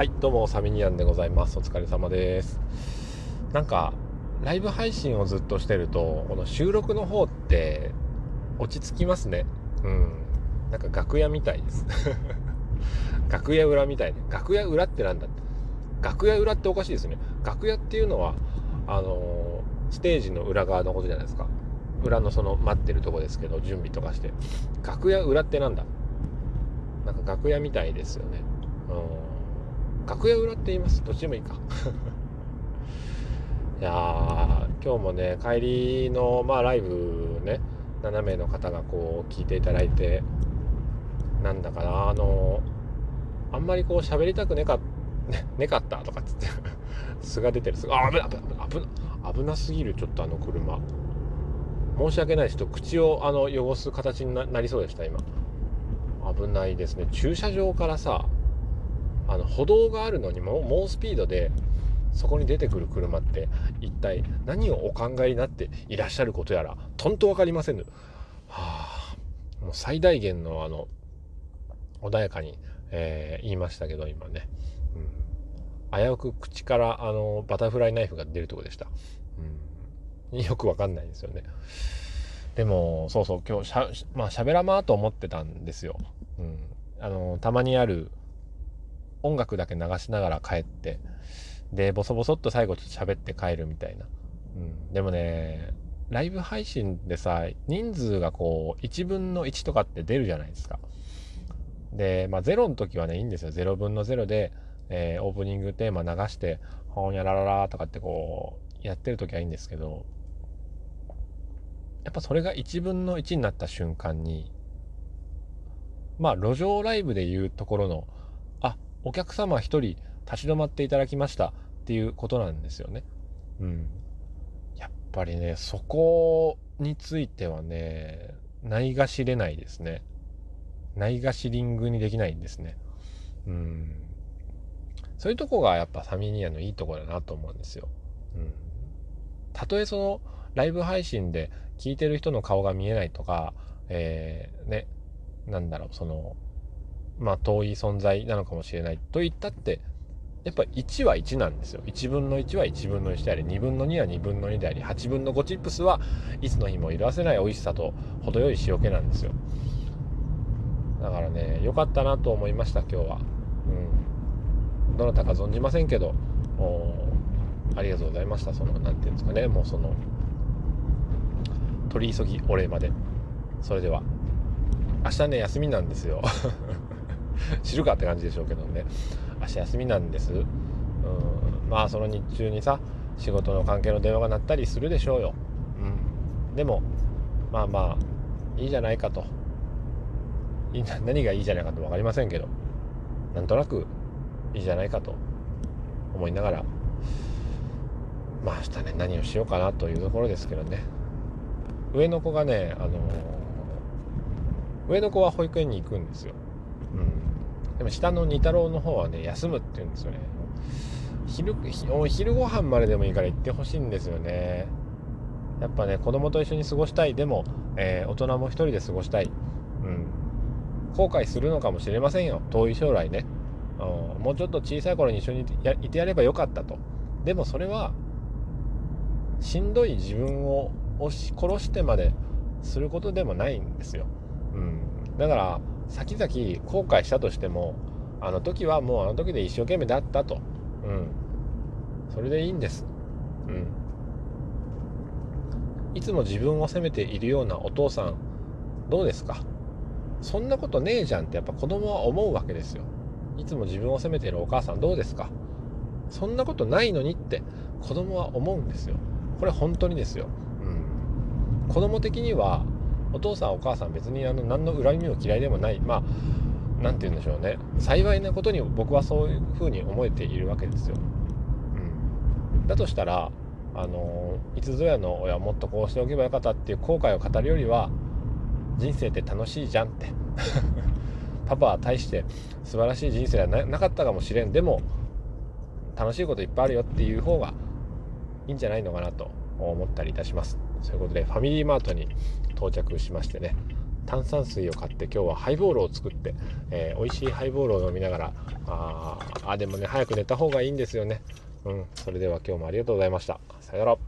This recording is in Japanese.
はいどうもサミニアンでございます。お疲れ様です。なんかライブ配信をずっとしてるとこの収録の方って落ち着きますね。うん。なんか楽屋みたいです。楽屋裏みたいで楽屋裏ってなんだ？楽屋裏っておかしいですね。楽屋っていうのはあのー、ステージの裏側のことじゃないですか。裏のその待ってるとこですけど準備とかして。楽屋裏ってなんだ？なんか楽屋みたいですよね。うん。楽屋裏って言います？どっちでもいいか。いや今日もね帰りのまあライブね7名の方がこう聞いていただいてなんだかなあのあんまりこう喋りたくねかね ねかったとかっつって 素が出てるすあ危ない危な危な危なすぎるちょっとあの車。申し訳ない人口をあの汚す形になりそうでした今。危ないですね。駐車場からさあの歩道があるのにも猛スピードでそこに出てくる車って一体何をお考えになっていらっしゃることやらとんと分かりませんはあもう最大限のあの穏やかに、えー、言いましたけど今ね、うん、危うく口からあのバタフライナイフが出るとこでした、うん、よくわかんないですよね。でもそうそう今日しゃまあ喋らまあと思ってたんですよ、うん、あのたまにある音楽だけ流しながら帰ってでボソボソっと最後ちょっと喋って帰るみたいな、うん、でもねライブ配信でさ人数がこう1分の1とかって出るじゃないですか。でまあ0の時はねいいんですよ。0分の0で、えー、オープニングテーマ流して「ほんやららら」とかってこうやってる時はいいんですけどやっぱそれが1分の1になった瞬間にまあ路上ライブでいうところのお客様1人立ち止まっていただきましたっていうことなんですよね。うん。やっぱりね、そこについてはね、ないがしれないですね。ないがしリングにできないんですね。うん。そういうとこがやっぱサミニアのいいとこだなと思うんですよ。うん。たとえそのライブ配信で聞いてる人の顔が見えないとか、えー、ね、なんだろう、その、まあ、遠い存在なのかもしれないと言ったってやっぱ1は1なんですよ。1分の1は1分の1であり2分の2は2分の2であり8分の5チップスはいつの日も色あせない美味しさと程よい塩気なんですよ。だからね良かったなと思いました今日は。うん。どなたか存じませんけどありがとうございました。その何て言うんですかねもうその取り急ぎお礼まで。それでは明日ね休みなんですよ。知るかって感じでしょうけどね。明日休みなんです。うん。まあその日中にさ仕事の関係の電話が鳴ったりするでしょうよ、うん、でもまあまあいいじゃないかと。何がいいじゃないかと分かりませんけど。なんとなくいいじゃないかと。思いながら。まあ明日ね何をしようかなというところですけどね。上の子がねあの、上の子は保育園に行くんですよ。でも下の二太郎の方はね休むって言うんですよね。昼お昼ご飯まででもいいから行ってほしいんですよね。やっぱね子供と一緒に過ごしたい。でも、えー、大人も一人で過ごしたい。うん。後悔するのかもしれませんよ。遠い将来ね。もうちょっと小さい頃に一緒にいてやればよかったと。でもそれはしんどい自分を押し殺してまですることでもないんですよ、うん、だから先々後悔したとしてもあの時はもうあの時で一生懸命だったと。うん。それでいいんです。うん。いつも自分を責めているようなお父さんどうですか？そんなことねえじゃんってやっぱ子供は思うわけですよ。いつも自分を責めているお母さんどうですか？そんなことないのにって子供は思うんですよ。これ本当にですよ、うん、子供的にはお父さんお母さん別にあの何の恨みも嫌いでもない。まあ何て言うんでしょうね。幸いなことに僕はそういうふうに思えているわけですよ。うん、だとしたらあのいつぞやの親もっとこうしておけばよかったっていう後悔を語るよりは人生って楽しいじゃんって。パパは大して素晴らしい人生はなかったかもしれん。でも楽しいこといっぱいあるよっていう方がいいんじゃないのかなと思ったりいたします。そういうことでファミリーマートに到着しましてね炭酸水を買って今日はハイボールを作って、えー、美味しいハイボールを飲みながらああでもね早く寝た方がいいんですよね。うんそれでは今日もありがとうございました。さよなら。